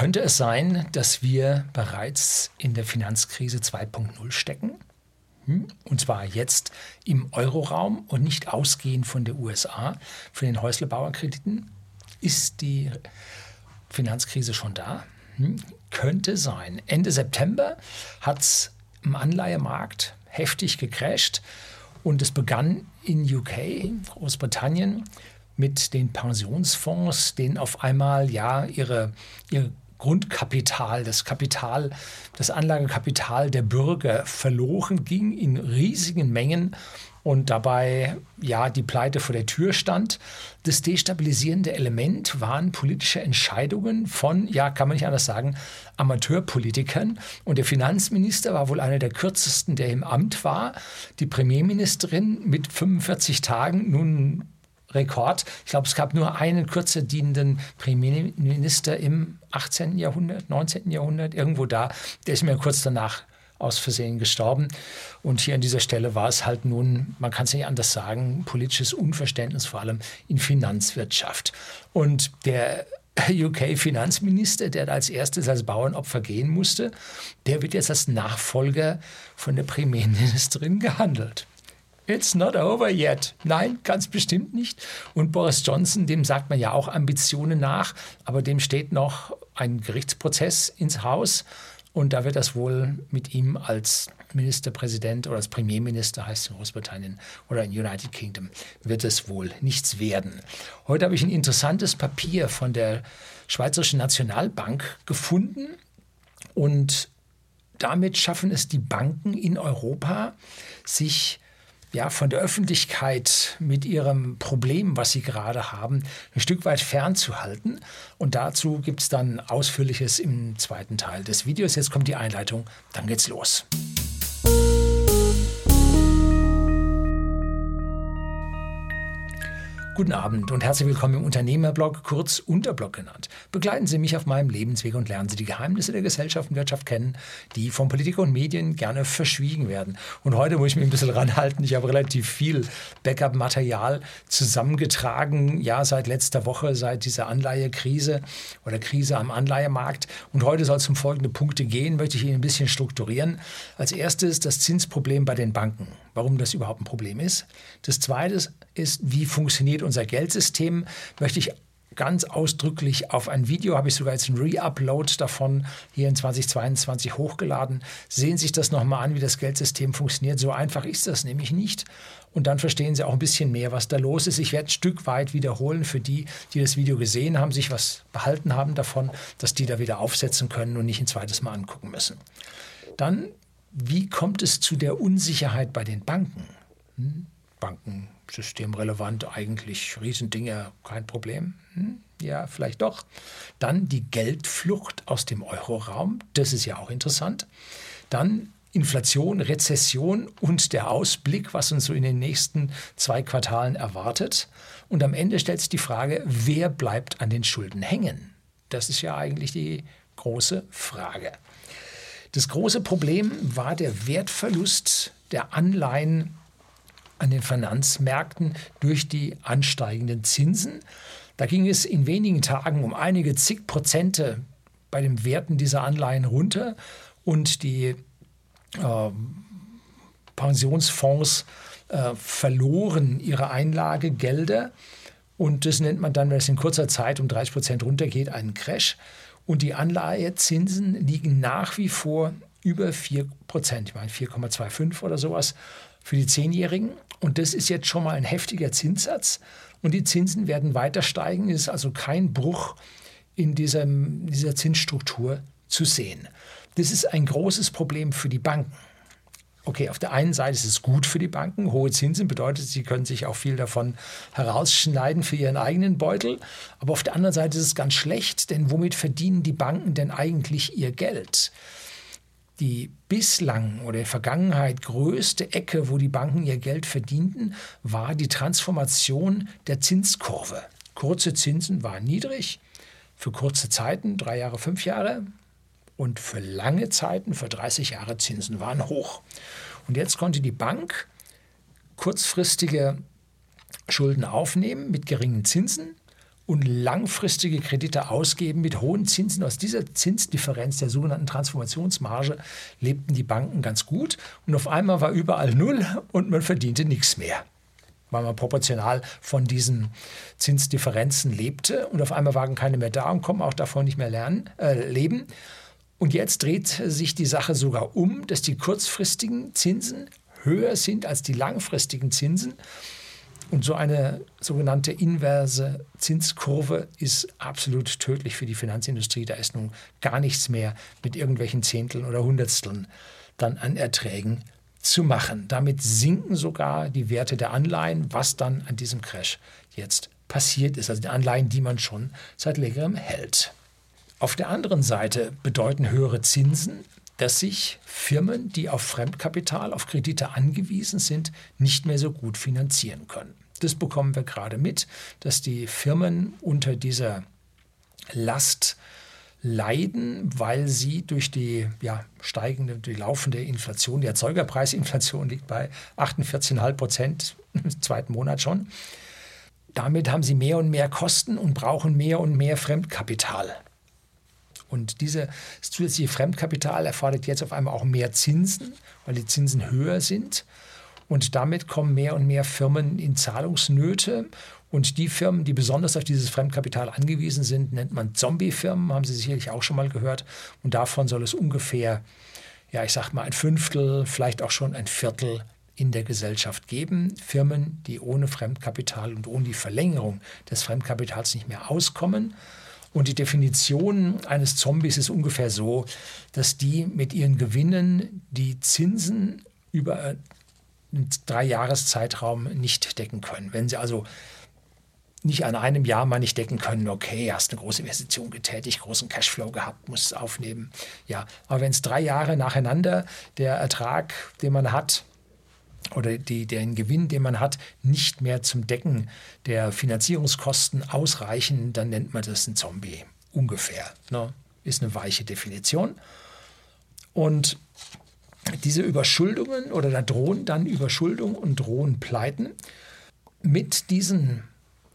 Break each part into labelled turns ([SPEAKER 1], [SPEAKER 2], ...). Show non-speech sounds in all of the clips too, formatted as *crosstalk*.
[SPEAKER 1] Könnte es sein, dass wir bereits in der Finanzkrise 2.0 stecken? Hm? Und zwar jetzt im Euroraum und nicht ausgehend von der USA für den Häuslebauerkrediten. Ist die Finanzkrise schon da? Hm? Könnte sein. Ende September hat es im Anleihemarkt heftig gecrasht und es begann in UK, Großbritannien, mit den Pensionsfonds, denen auf einmal ja ihre, ihr Grundkapital, das Kapital, das Anlagekapital der Bürger verloren ging in riesigen Mengen und dabei ja die Pleite vor der Tür stand. Das destabilisierende Element waren politische Entscheidungen von, ja, kann man nicht anders sagen, Amateurpolitikern. Und der Finanzminister war wohl einer der kürzesten, der im Amt war. Die Premierministerin mit 45 Tagen nun Rekord. Ich glaube, es gab nur einen kürzer dienenden Premierminister im 18. Jahrhundert, 19. Jahrhundert, irgendwo da. Der ist mir kurz danach aus Versehen gestorben. Und hier an dieser Stelle war es halt nun, man kann es nicht anders sagen, politisches Unverständnis, vor allem in Finanzwirtschaft. Und der *laughs* UK-Finanzminister, der als erstes als Bauernopfer gehen musste, der wird jetzt als Nachfolger von der Premierministerin *laughs* gehandelt. It's not over yet. Nein, ganz bestimmt nicht. Und Boris Johnson, dem sagt man ja auch Ambitionen nach, aber dem steht noch ein Gerichtsprozess ins Haus. Und da wird das wohl mit ihm als Ministerpräsident oder als Premierminister, heißt in Großbritannien oder in United Kingdom, wird es wohl nichts werden. Heute habe ich ein interessantes Papier von der Schweizerischen Nationalbank gefunden und damit schaffen es die Banken in Europa, sich ja, von der Öffentlichkeit mit ihrem Problem, was sie gerade haben, ein Stück weit fernzuhalten. Und dazu gibt es dann Ausführliches im zweiten Teil des Videos. Jetzt kommt die Einleitung, dann geht's los. Guten Abend und herzlich willkommen im Unternehmerblog, kurz Unterblog genannt. Begleiten Sie mich auf meinem Lebensweg und lernen Sie die Geheimnisse der Gesellschaft und Wirtschaft kennen, die von Politik und Medien gerne verschwiegen werden. Und heute muss ich mich ein bisschen ranhalten. Ich habe relativ viel Backup-Material zusammengetragen, ja, seit letzter Woche, seit dieser Anleihekrise oder Krise am Anleihemarkt. Und heute soll es um folgende Punkte gehen, möchte ich Ihnen ein bisschen strukturieren. Als erstes das Zinsproblem bei den Banken, warum das überhaupt ein Problem ist. Das zweite ist, wie funktioniert unser Geldsystem, möchte ich ganz ausdrücklich auf ein Video, habe ich sogar jetzt ein Re-Upload davon hier in 2022 hochgeladen. Sehen Sie sich das nochmal an, wie das Geldsystem funktioniert. So einfach ist das nämlich nicht. Und dann verstehen Sie auch ein bisschen mehr, was da los ist. Ich werde ein Stück weit wiederholen für die, die das Video gesehen haben, sich was behalten haben davon, dass die da wieder aufsetzen können und nicht ein zweites Mal angucken müssen. Dann, wie kommt es zu der Unsicherheit bei den Banken? Hm? Banken systemrelevant, eigentlich Riesendinger, kein Problem. Hm? Ja, vielleicht doch. Dann die Geldflucht aus dem Euroraum, das ist ja auch interessant. Dann Inflation, Rezession und der Ausblick, was uns so in den nächsten zwei Quartalen erwartet. Und am Ende stellt sich die Frage, wer bleibt an den Schulden hängen? Das ist ja eigentlich die große Frage. Das große Problem war der Wertverlust der Anleihen an den Finanzmärkten durch die ansteigenden Zinsen. Da ging es in wenigen Tagen um einige zig Prozente bei den Werten dieser Anleihen runter und die äh, Pensionsfonds äh, verloren ihre Einlagegelder. Und das nennt man dann, wenn es in kurzer Zeit um 30 Prozent runtergeht, einen Crash. Und die Anleihezinsen liegen nach wie vor über 4 Prozent, ich meine 4,25 oder sowas für die Zehnjährigen. Und das ist jetzt schon mal ein heftiger Zinssatz. Und die Zinsen werden weiter steigen. Es ist also kein Bruch in diesem, dieser Zinsstruktur zu sehen. Das ist ein großes Problem für die Banken. Okay, auf der einen Seite ist es gut für die Banken. Hohe Zinsen bedeutet, sie können sich auch viel davon herausschneiden für ihren eigenen Beutel. Aber auf der anderen Seite ist es ganz schlecht, denn womit verdienen die Banken denn eigentlich ihr Geld? die bislang oder in der Vergangenheit größte Ecke, wo die Banken ihr Geld verdienten, war die Transformation der Zinskurve. Kurze Zinsen waren niedrig, für kurze Zeiten, drei Jahre, fünf Jahre, und für lange Zeiten, für 30 Jahre Zinsen waren hoch. Und jetzt konnte die Bank kurzfristige Schulden aufnehmen mit geringen Zinsen und langfristige Kredite ausgeben mit hohen Zinsen. Aus dieser Zinsdifferenz, der sogenannten Transformationsmarge, lebten die Banken ganz gut. Und auf einmal war überall Null und man verdiente nichts mehr weil man proportional von diesen Zinsdifferenzen lebte. Und auf einmal waren keine mehr da und konnten auch davon nicht mehr lernen, äh, leben. Und jetzt dreht sich die Sache sogar um, dass die kurzfristigen Zinsen höher sind als die langfristigen Zinsen. Und so eine sogenannte inverse Zinskurve ist absolut tödlich für die Finanzindustrie. Da ist nun gar nichts mehr mit irgendwelchen Zehnteln oder Hundertsteln dann an Erträgen zu machen. Damit sinken sogar die Werte der Anleihen, was dann an diesem Crash jetzt passiert ist. Also die Anleihen, die man schon seit längerem hält. Auf der anderen Seite bedeuten höhere Zinsen dass sich Firmen, die auf Fremdkapital, auf Kredite angewiesen sind, nicht mehr so gut finanzieren können. Das bekommen wir gerade mit, dass die Firmen unter dieser Last leiden, weil sie durch die ja, steigende, die laufende Inflation, die Erzeugerpreisinflation liegt bei 48,5 Prozent im zweiten Monat schon. Damit haben sie mehr und mehr Kosten und brauchen mehr und mehr Fremdkapital. Und dieses zusätzliche Fremdkapital erfordert jetzt auf einmal auch mehr Zinsen, weil die Zinsen höher sind. Und damit kommen mehr und mehr Firmen in Zahlungsnöte. Und die Firmen, die besonders auf dieses Fremdkapital angewiesen sind, nennt man Zombie-Firmen, haben Sie sicherlich auch schon mal gehört. Und davon soll es ungefähr, ja, ich sag mal, ein Fünftel, vielleicht auch schon ein Viertel in der Gesellschaft geben. Firmen, die ohne Fremdkapital und ohne die Verlängerung des Fremdkapitals nicht mehr auskommen. Und die Definition eines Zombies ist ungefähr so, dass die mit ihren Gewinnen die Zinsen über einen Dreijahreszeitraum nicht decken können. Wenn sie also nicht an einem Jahr mal nicht decken können, okay, hast eine große Investition getätigt, großen Cashflow gehabt, muss es aufnehmen. Ja, aber wenn es drei Jahre nacheinander der Ertrag, den man hat, oder die, den Gewinn, den man hat, nicht mehr zum Decken der Finanzierungskosten ausreichen, dann nennt man das ein Zombie. Ungefähr. Ne? Ist eine weiche Definition. Und diese Überschuldungen oder da drohen dann Überschuldung und drohen Pleiten. Mit diesen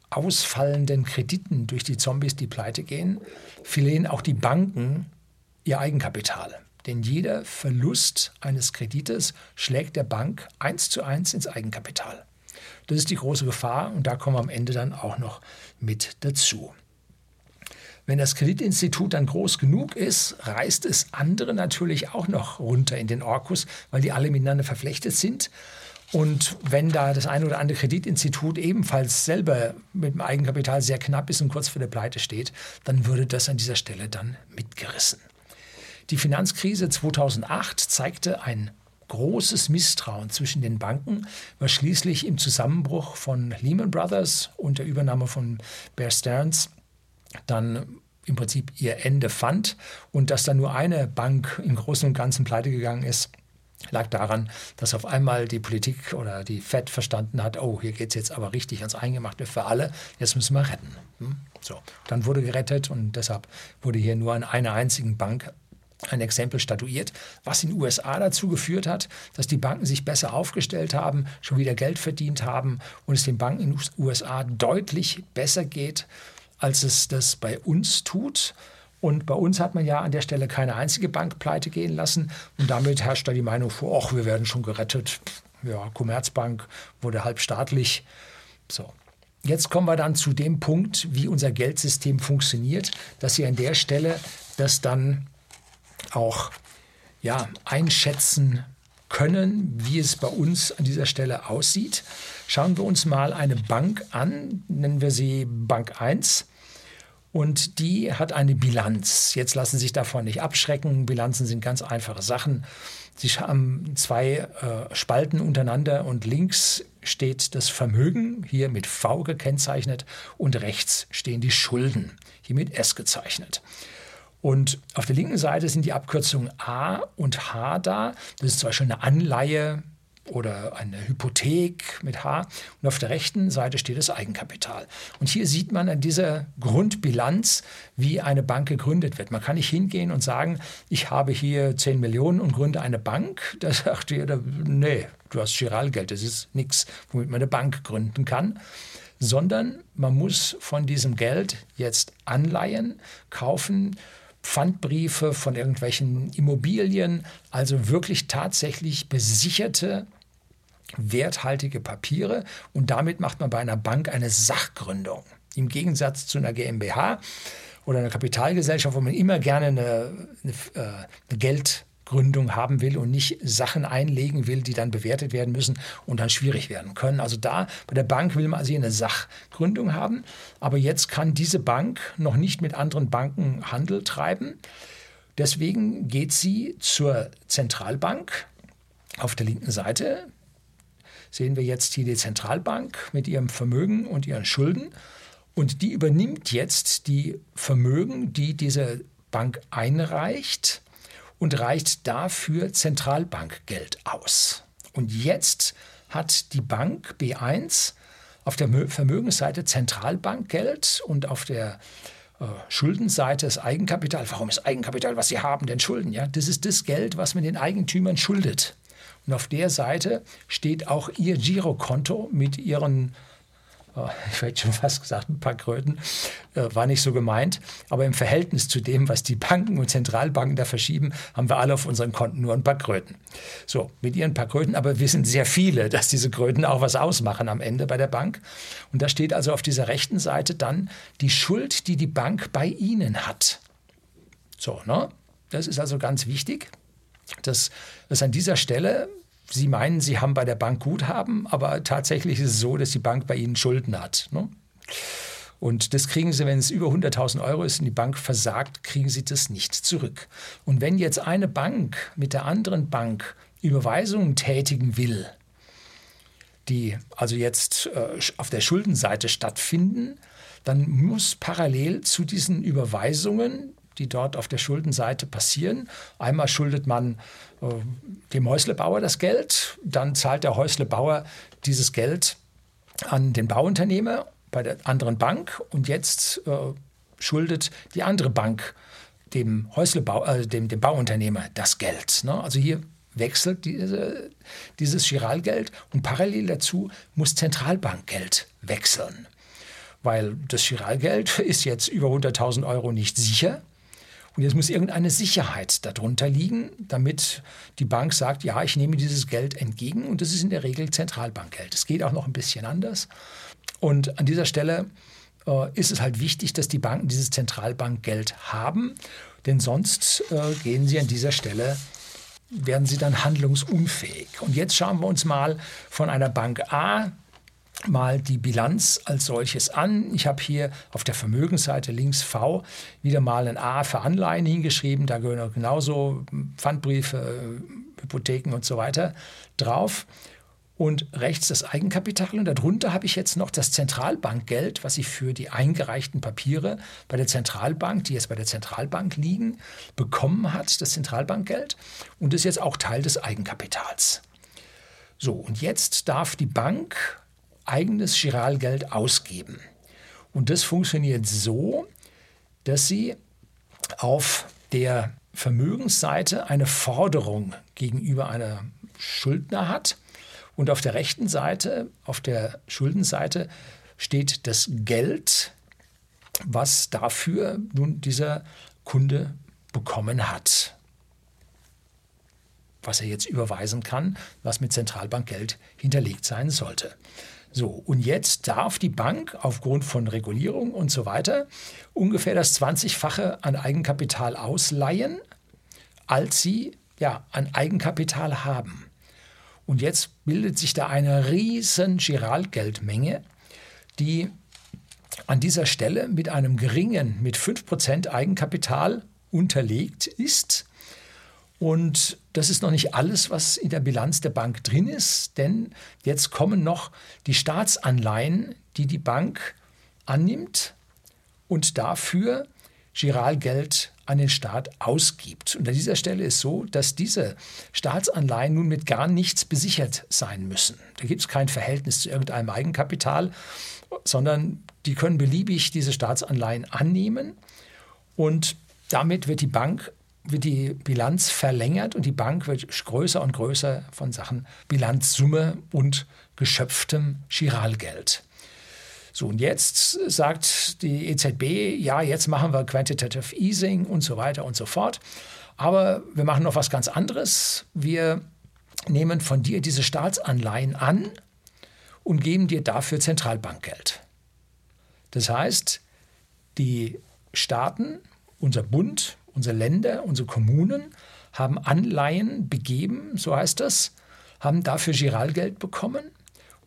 [SPEAKER 1] ausfallenden Krediten durch die Zombies, die pleite gehen, verlieren auch die Banken ihr Eigenkapital. Denn jeder Verlust eines Kredites schlägt der Bank eins zu eins ins Eigenkapital. Das ist die große Gefahr und da kommen wir am Ende dann auch noch mit dazu. Wenn das Kreditinstitut dann groß genug ist, reißt es andere natürlich auch noch runter in den Orkus, weil die alle miteinander verflechtet sind. Und wenn da das eine oder andere Kreditinstitut ebenfalls selber mit dem Eigenkapital sehr knapp ist und kurz vor der Pleite steht, dann würde das an dieser Stelle dann mitgerissen. Die Finanzkrise 2008 zeigte ein großes Misstrauen zwischen den Banken, was schließlich im Zusammenbruch von Lehman Brothers und der Übernahme von Bear Stearns dann im Prinzip ihr Ende fand und dass dann nur eine Bank im Großen und Ganzen pleite gegangen ist, lag daran, dass auf einmal die Politik oder die Fed verstanden hat, oh, hier geht es jetzt aber richtig ans Eingemachte für alle, jetzt müssen wir retten. Hm? So, dann wurde gerettet und deshalb wurde hier nur an einer einzigen Bank ein Exempel statuiert, was in den USA dazu geführt hat, dass die Banken sich besser aufgestellt haben, schon wieder Geld verdient haben und es den Banken in den USA deutlich besser geht, als es das bei uns tut. Und bei uns hat man ja an der Stelle keine einzige Bank pleite gehen lassen. Und damit herrscht da die Meinung vor, ach, wir werden schon gerettet. Ja, Commerzbank wurde halbstaatlich. So. Jetzt kommen wir dann zu dem Punkt, wie unser Geldsystem funktioniert, dass Sie an der Stelle das dann auch ja, einschätzen können, wie es bei uns an dieser Stelle aussieht. Schauen wir uns mal eine Bank an, nennen wir sie Bank 1. Und die hat eine Bilanz. Jetzt lassen Sie sich davon nicht abschrecken. Bilanzen sind ganz einfache Sachen. Sie haben zwei äh, Spalten untereinander und links steht das Vermögen, hier mit V gekennzeichnet, und rechts stehen die Schulden, hier mit S gezeichnet. Und auf der linken Seite sind die Abkürzungen A und H da. Das ist zum Beispiel eine Anleihe oder eine Hypothek mit H. Und auf der rechten Seite steht das Eigenkapital. Und hier sieht man an dieser Grundbilanz, wie eine Bank gegründet wird. Man kann nicht hingehen und sagen, ich habe hier 10 Millionen und gründe eine Bank. *laughs* Da sagt jeder, nee, du hast Giralgeld, das ist nichts, womit man eine Bank gründen kann sondern man muss von diesem Geld jetzt Anleihen kaufen, Pfandbriefe von irgendwelchen Immobilien, also wirklich tatsächlich besicherte werthaltige Papiere und damit macht man bei einer Bank eine Sachgründung. Im Gegensatz zu einer GmbH oder einer Kapitalgesellschaft, wo man immer gerne eine, eine, äh, eine Geldgründung haben will und nicht Sachen einlegen will, die dann bewertet werden müssen und dann schwierig werden können. Also da bei der Bank will man also eine Sachgründung haben, aber jetzt kann diese Bank noch nicht mit anderen Banken Handel treiben. Deswegen geht sie zur Zentralbank auf der linken Seite. Sehen wir jetzt hier die Zentralbank mit ihrem Vermögen und ihren Schulden. Und die übernimmt jetzt die Vermögen, die diese Bank einreicht und reicht dafür Zentralbankgeld aus. Und jetzt hat die Bank B1 auf der Vermögensseite Zentralbankgeld und auf der äh, Schuldenseite das Eigenkapital. Warum ist Eigenkapital, was sie haben, denn Schulden? Ja, das ist das Geld, was man den Eigentümern schuldet. Und auf der Seite steht auch ihr Girokonto mit ihren *laughs* ich hätte schon fast gesagt, ein paar Kröten, äh, war nicht so gemeint. Aber im Verhältnis zu dem, was die Banken und Zentralbanken da verschieben, haben wir alle auf unseren Konten nur ein paar Kröten. So, mit ihren paar Kröten, aber wir sind sehr viele, *laughs* dass diese Kröten auch was ausmachen am Ende bei der Bank. Und da steht also auf dieser rechten Seite dann die Schuld, die die Bank bei Ihnen hat. So, ne? Das ist also ganz wichtig, dass es an dieser Stelle Sie meinen, Sie haben bei der Bank Guthaben, aber tatsächlich ist es so, dass die Bank bei Ihnen Schulden hat. Ne? Und das kriegen Sie, wenn es über 100.000 Euro ist und die Bank versagt, kriegen Sie das nicht zurück. Und wenn jetzt eine Bank mit der anderen Bank Überweisungen tätigen will, die also jetzt äh, auf der Schuldenseite stattfinden, dann muss parallel zu diesen Überweisungen die dort auf der Schuldenseite passieren. Einmal schuldet man äh, dem Häuslebauer das Geld, dann zahlt der Häuslebauer dieses Geld an den Bauunternehmer bei der anderen Bank und jetzt äh, schuldet die andere Bank dem, Häuslebau, äh, dem, dem Bauunternehmer das Geld. Ne? Also hier wechselt diese, dieses Giralgeld und parallel dazu muss Zentralbankgeld wechseln. Weil das Giralgeld *laughs* ist jetzt über 100.000 Euro nicht sicher. Und jetzt muss irgendeine Sicherheit darunter liegen, damit die Bank sagt, ja, ich nehme dieses Geld entgegen. Und das ist in der Regel Zentralbankgeld. Es geht auch noch ein bisschen anders. Und an dieser Stelle äh, ist es halt wichtig, dass die Banken dieses Zentralbankgeld haben, denn sonst äh, gehen sie an dieser Stelle werden sie dann handlungsunfähig. Und jetzt schauen wir uns mal von einer Bank A mal die Bilanz als solches an. Ich habe hier auf der Vermögensseite links V wieder mal ein A für Anleihen hingeschrieben. Da gehören genauso Pfandbriefe, Hypotheken und so weiter drauf. Und rechts das Eigenkapital und darunter habe ich jetzt noch das Zentralbankgeld, was ich für die eingereichten Papiere bei der Zentralbank, die jetzt bei der Zentralbank liegen, bekommen hat, das Zentralbankgeld. Und ist jetzt auch Teil des Eigenkapitals. So, und jetzt darf die Bank eigenes Giralgeld ausgeben. Und das funktioniert so, dass sie auf der Vermögensseite eine Forderung gegenüber einer Schuldner hat und auf der rechten Seite, auf der Schuldenseite, steht das Geld, was dafür nun dieser Kunde bekommen hat, was er jetzt überweisen kann, was mit Zentralbankgeld hinterlegt sein sollte. So, und jetzt darf die Bank aufgrund von Regulierung und so weiter ungefähr das 20-fache an Eigenkapital ausleihen, als sie ja, an Eigenkapital haben. Und jetzt bildet sich da eine riesen Giralgeldmenge, die an dieser Stelle mit einem geringen, mit 5% Eigenkapital unterlegt ist und das ist noch nicht alles, was in der Bilanz der Bank drin ist, denn jetzt kommen noch die Staatsanleihen, die die Bank annimmt und dafür Giralgeld an den Staat ausgibt. Und an dieser Stelle ist so, dass diese Staatsanleihen nun mit gar nichts besichert sein müssen. Da gibt es kein Verhältnis zu irgendeinem Eigenkapital, sondern die können beliebig diese Staatsanleihen annehmen und damit wird die Bank wird die Bilanz verlängert und die Bank wird größer und größer von Sachen Bilanzsumme und geschöpftem Giralgeld. So, und jetzt sagt die EZB, ja, jetzt machen wir Quantitative Easing und so weiter und so fort. Aber wir machen noch was ganz anderes. Wir nehmen von dir diese Staatsanleihen an und geben dir dafür Zentralbankgeld. Das heißt, die Staaten, unser Bund, unsere Länder, unsere Kommunen haben Anleihen begeben, so heißt das, haben dafür Giralgeld bekommen.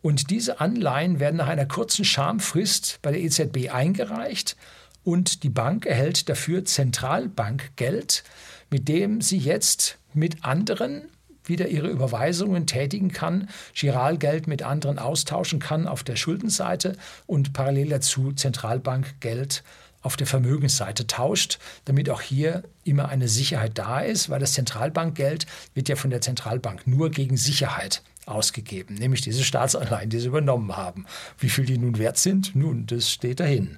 [SPEAKER 1] Und diese Anleihen werden nach einer kurzen Schamfrist bei der EZB eingereicht und die Bank erhält dafür Zentralbankgeld, mit dem sie jetzt mit anderen wieder ihre Überweisungen tätigen kann, Giralgeld mit anderen austauschen kann auf der Schuldenseite und parallel dazu Zentralbankgeld auf der Vermögensseite tauscht, damit auch hier immer eine Sicherheit da ist, weil das Zentralbankgeld wird ja von der Zentralbank nur gegen Sicherheit ausgegeben, nämlich diese Staatsanleihen, die sie übernommen haben. Wie viel die nun wert sind, nun, das steht dahin.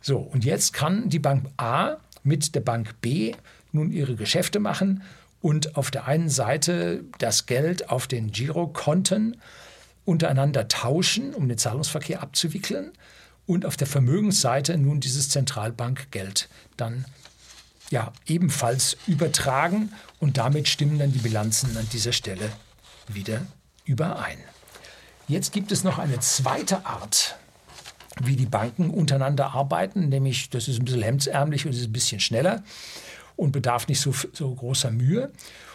[SPEAKER 1] So, und jetzt kann die Bank A mit der Bank B nun ihre Geschäfte machen und auf der einen Seite das Geld auf den Girokonten untereinander tauschen, um den Zahlungsverkehr abzuwickeln und auf der Vermögensseite nun dieses Zentralbankgeld dann ja ebenfalls übertragen und damit stimmen dann die Bilanzen an dieser Stelle wieder überein. Jetzt gibt es noch eine zweite Art, wie die Banken untereinander arbeiten, nämlich das ist ein bisschen hemdsärmlich und ist ein bisschen schneller und bedarf nicht so, so großer Mühe.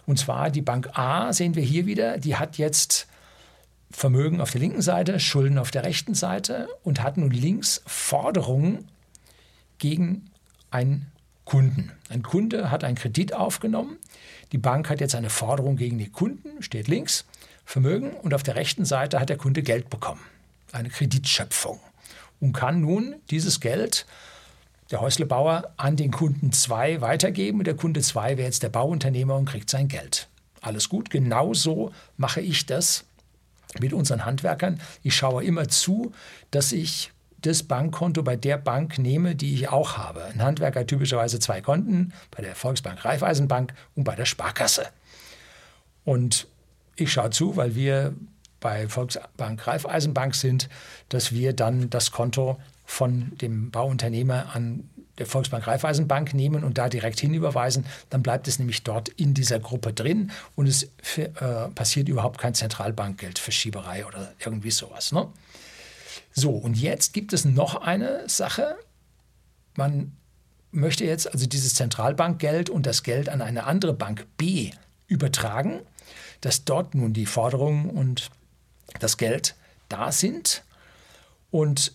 [SPEAKER 1] Und zwar die Bank A sehen wir hier wieder, die hat jetzt Vermögen auf der linken Seite, Schulden auf der rechten Seite und hat nun links Forderungen gegen einen Kunden. Ein Kunde hat einen Kredit aufgenommen, die Bank hat jetzt eine Forderung gegen den Kunden, steht links, Vermögen und auf der rechten Seite hat der Kunde Geld bekommen, eine Kreditschöpfung und kann nun dieses Geld der Häuslebauer an den Kunden 2 weitergeben und der Kunde 2 wäre jetzt der Bauunternehmer und kriegt sein Geld. Alles gut, genauso mache ich das mit unseren Handwerkern. Ich schaue immer zu, dass ich das Bankkonto bei der Bank nehme, die ich auch habe. Ein Handwerker hat typischerweise zwei Konten, bei der Volksbank Raiffeisenbank und bei der Sparkasse. Und ich schaue zu, weil wir bei Volksbank Raiffeisenbank sind, dass wir dann das Konto von dem Bauunternehmer an der Volksbank Raiffeisenbank nehmen und da direkt hinüberweisen, dann bleibt es nämlich dort in dieser Gruppe drin und es äh, passiert überhaupt kein Zentralbankgeldverschieberei oder irgendwie sowas. Ne? So, und jetzt gibt es noch eine Sache. Man möchte jetzt also dieses Zentralbankgeld und das Geld an eine andere Bank B übertragen, dass dort nun die Forderungen und das Geld da sind. Und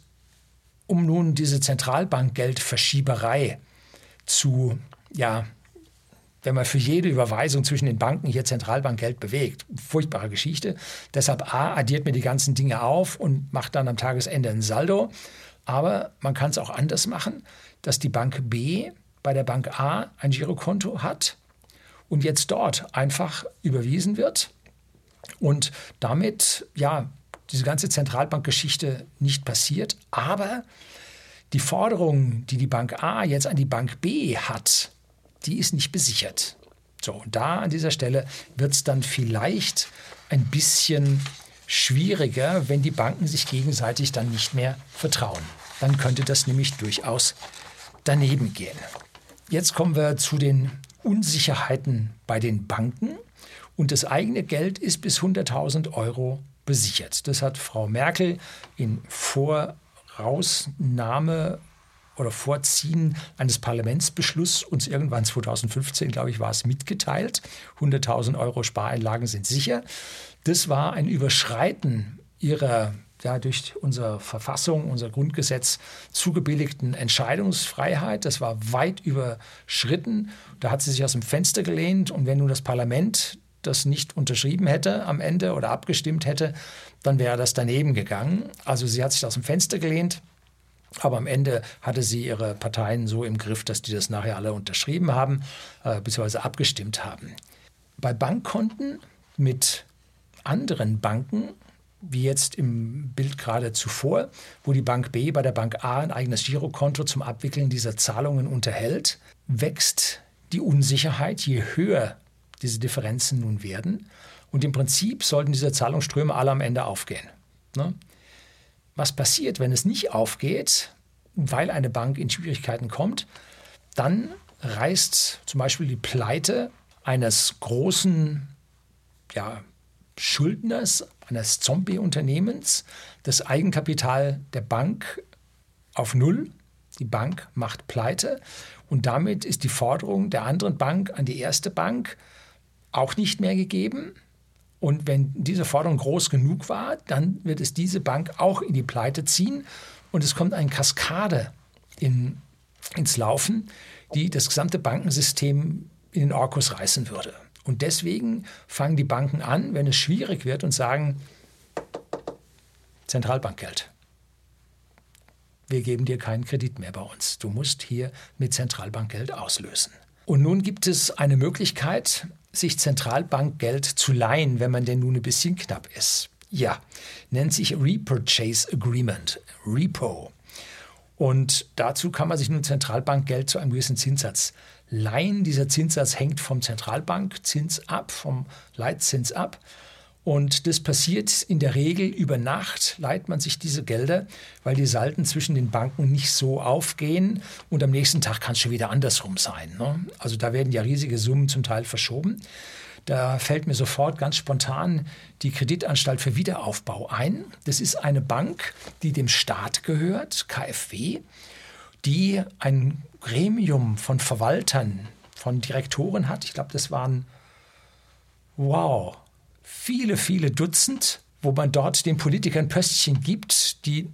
[SPEAKER 1] um nun diese Zentralbankgeldverschieberei zu, ja, wenn man für jede Überweisung zwischen den Banken hier Zentralbankgeld bewegt. Furchtbare Geschichte. Deshalb A, addiert mir die ganzen Dinge auf und macht dann am Tagesende ein Saldo. Aber man kann es auch anders machen, dass die Bank B bei der Bank A ein Girokonto hat und jetzt dort einfach überwiesen wird und damit ja diese ganze Zentralbankgeschichte nicht passiert. Aber die Forderung, die die Bank A jetzt an die Bank B hat, die ist nicht besichert. So, und da an dieser Stelle wird es dann vielleicht ein bisschen schwieriger, wenn die Banken sich gegenseitig dann nicht mehr vertrauen. Dann könnte das nämlich durchaus daneben gehen. Jetzt kommen wir zu den Unsicherheiten bei den Banken. Und das eigene Geld ist bis 100.000 Euro besichert. Das hat Frau Merkel in Vorausnahme oder Vorziehen eines Parlamentsbeschlusses uns irgendwann 2015, glaube ich, war es mitgeteilt. 100.000 Euro Spareinlagen sind sicher. Das war ein Überschreiten ihrer ja, durch unsere Verfassung, unser Grundgesetz zugebilligten Entscheidungsfreiheit. Das war weit überschritten. Da hat sie sich aus dem Fenster gelehnt. Und wenn nun das Parlament das nicht unterschrieben hätte am Ende oder abgestimmt hätte, dann wäre das daneben gegangen. Also sie hat sich aus dem Fenster gelehnt. Aber am Ende hatte sie ihre Parteien so im Griff, dass die das nachher alle unterschrieben haben, äh, bzw. abgestimmt haben. Bei Bankkonten mit anderen Banken, wie jetzt im Bild gerade zuvor, wo die Bank B bei der Bank A ein eigenes Girokonto zum Abwickeln dieser Zahlungen unterhält, wächst die Unsicherheit, je höher diese Differenzen nun werden. Und im Prinzip sollten diese Zahlungsströme alle am Ende aufgehen. Ne? was passiert, wenn es nicht aufgeht, weil eine Bank in Schwierigkeiten kommt, dann reißt zum Beispiel die Pleite eines großen ja, Schuldners, eines Zombie-Unternehmens, das Eigenkapital der Bank auf Null. Die Bank macht Pleite und damit ist die Forderung der anderen Bank an die erste Bank auch nicht mehr gegeben. Und wenn diese Forderung groß genug war, dann wird es diese Bank auch in die Pleite ziehen und es kommt eine Kaskade in, ins Laufen, die das gesamte Bankensystem in den Orkus reißen würde. Und deswegen fangen die Banken an, wenn es schwierig wird und sagen, Zentralbankgeld. Wir geben dir keinen Kredit mehr bei uns. Du musst hier mit Zentralbankgeld auslösen. Und nun gibt es eine Möglichkeit, sich Zentralbankgeld zu leihen, wenn man denn nun ein bisschen knapp ist. Ja, nennt sich Repurchase Agreement, Repo. Und dazu kann man sich nun Zentralbankgeld zu einem gewissen Zinssatz leihen. Dieser Zinssatz hängt vom Zentralbankzins ab, vom Leitzins ab. Und das passiert in der Regel über Nacht, leiht man sich diese Gelder, weil die Salten zwischen den Banken nicht so aufgehen und am nächsten Tag kann es schon wieder andersrum sein. Ne? Also da werden ja riesige Summen zum Teil verschoben. Da fällt mir sofort ganz spontan die Kreditanstalt für Wiederaufbau ein. Das ist eine Bank, die dem Staat gehört, KfW, die ein Gremium von Verwaltern, von Direktoren hat. Ich glaube, das waren, wow, viele, viele Dutzend, wo man dort den Politikern Pöstchen gibt, die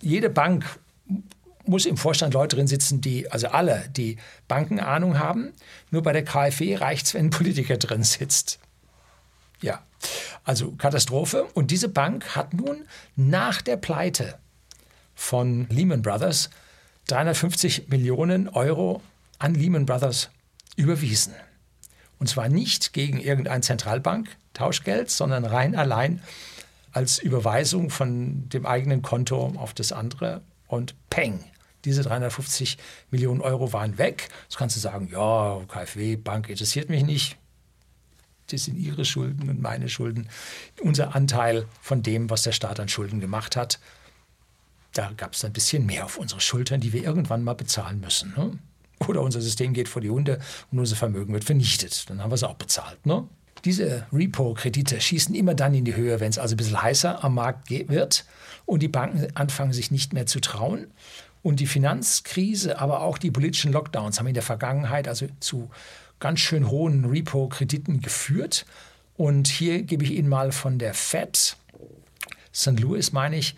[SPEAKER 1] jede Bank muss im Vorstand Leute drin sitzen, die, also alle, die Bankenahnung haben. Nur bei der KfW reicht es, wenn ein Politiker drin sitzt. Ja, also Katastrophe. Und diese Bank hat nun nach der Pleite von Lehman Brothers 350 Millionen Euro an Lehman Brothers überwiesen. Und zwar nicht gegen irgendein Zentralbank, Tauschgeld, sondern rein allein als Überweisung von dem eigenen Konto auf das andere und peng. Diese 350 Millionen Euro waren weg. Jetzt kannst du sagen, ja, KfW, Bank interessiert mich nicht. Das sind ihre Schulden und meine Schulden. Unser Anteil von dem, was der Staat an Schulden gemacht hat, da gab es ein bisschen mehr auf unsere Schultern, die wir irgendwann mal bezahlen müssen. Ne? Oder unser System geht vor die Hunde und unser Vermögen wird vernichtet. Dann haben wir es auch bezahlt. Ne? Diese Repo-Kredite schießen immer dann in die Höhe, wenn es also ein bisschen heißer am Markt wird und die Banken anfangen, sich nicht mehr zu trauen. Und die Finanzkrise, aber auch die politischen Lockdowns haben in der Vergangenheit also zu ganz schön hohen Repo-Krediten geführt. Und hier gebe ich Ihnen mal von der Fed, St. Louis meine ich,